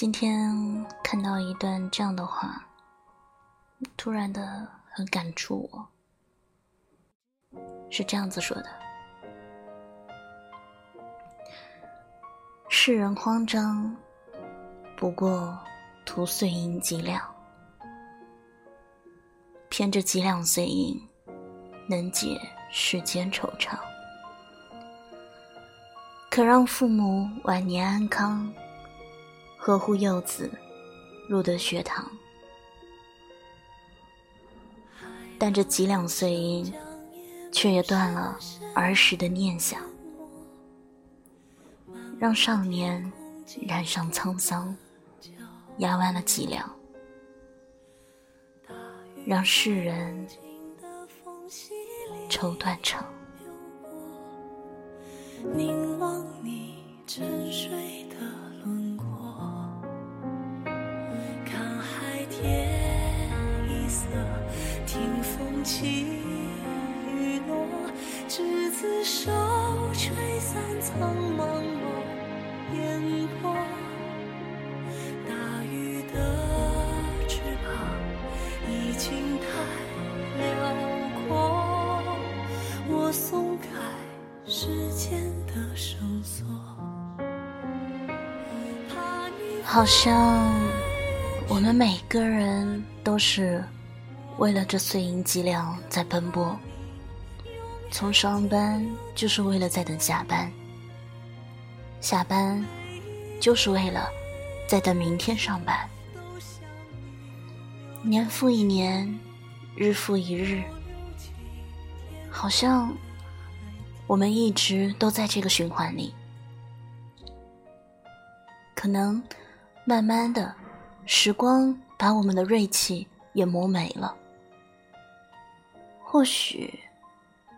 今天看到一段这样的话，突然的很感触我。是这样子说的：世人慌张，不过图碎银几两；偏这几两碎银，能解世间惆怅。可让父母晚年安康。呵护幼子，入得学堂。但这几两碎银，却也断了儿时的念想，让少年染上沧桑，压弯了脊梁，让世人愁断肠。凝望你沉睡起雨落，执子手，吹散苍茫落烟波。大雨的翅膀已经太辽阔，我松开时间的绳索。好像我们每个人都是。为了这碎银几两在奔波，从上班就是为了在等下班，下班就是为了在等明天上班，年复一年，日复一日，好像我们一直都在这个循环里。可能慢慢的，时光把我们的锐气也磨没了。或许，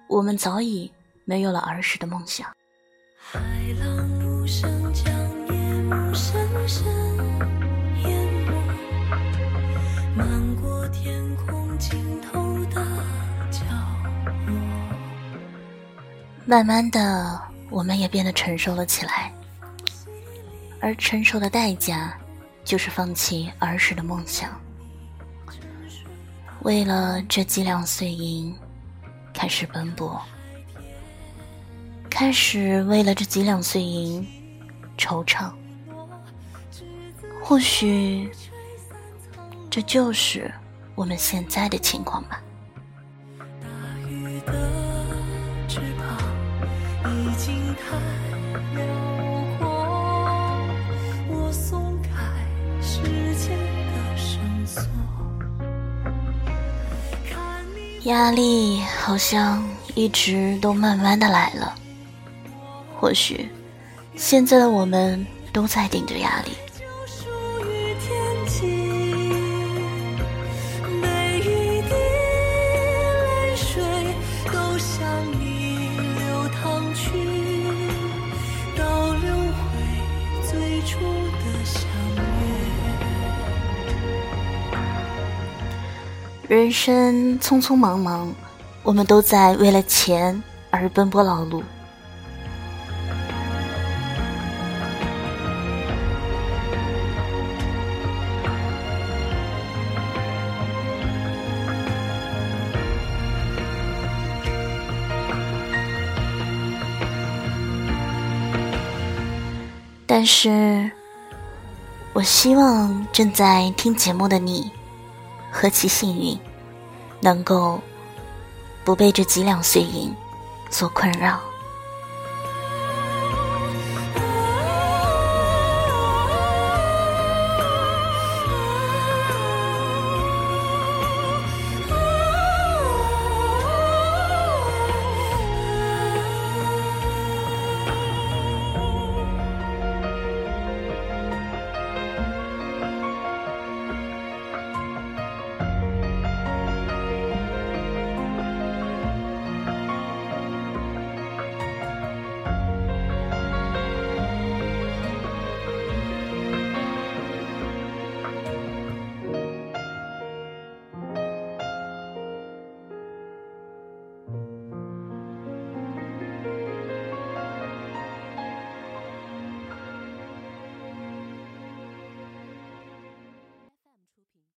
我们早已没有了儿时的梦想。海浪无声将夜幕深深淹没，漫过天空尽头的角落。慢慢的，我们也变得成熟了起来，而成熟的代价，就是放弃儿时的梦想。为了这几两碎银，开始奔波；开始为了这几两碎银惆怅。或许，这就是我们现在的情况吧。大雨的翅膀已经太压力好像一直都慢慢的来了，或许现在的我们都在顶着压力。人生匆匆忙忙，我们都在为了钱而奔波劳碌。但是，我希望正在听节目的你。何其幸运，能够不被这几两碎银所困扰。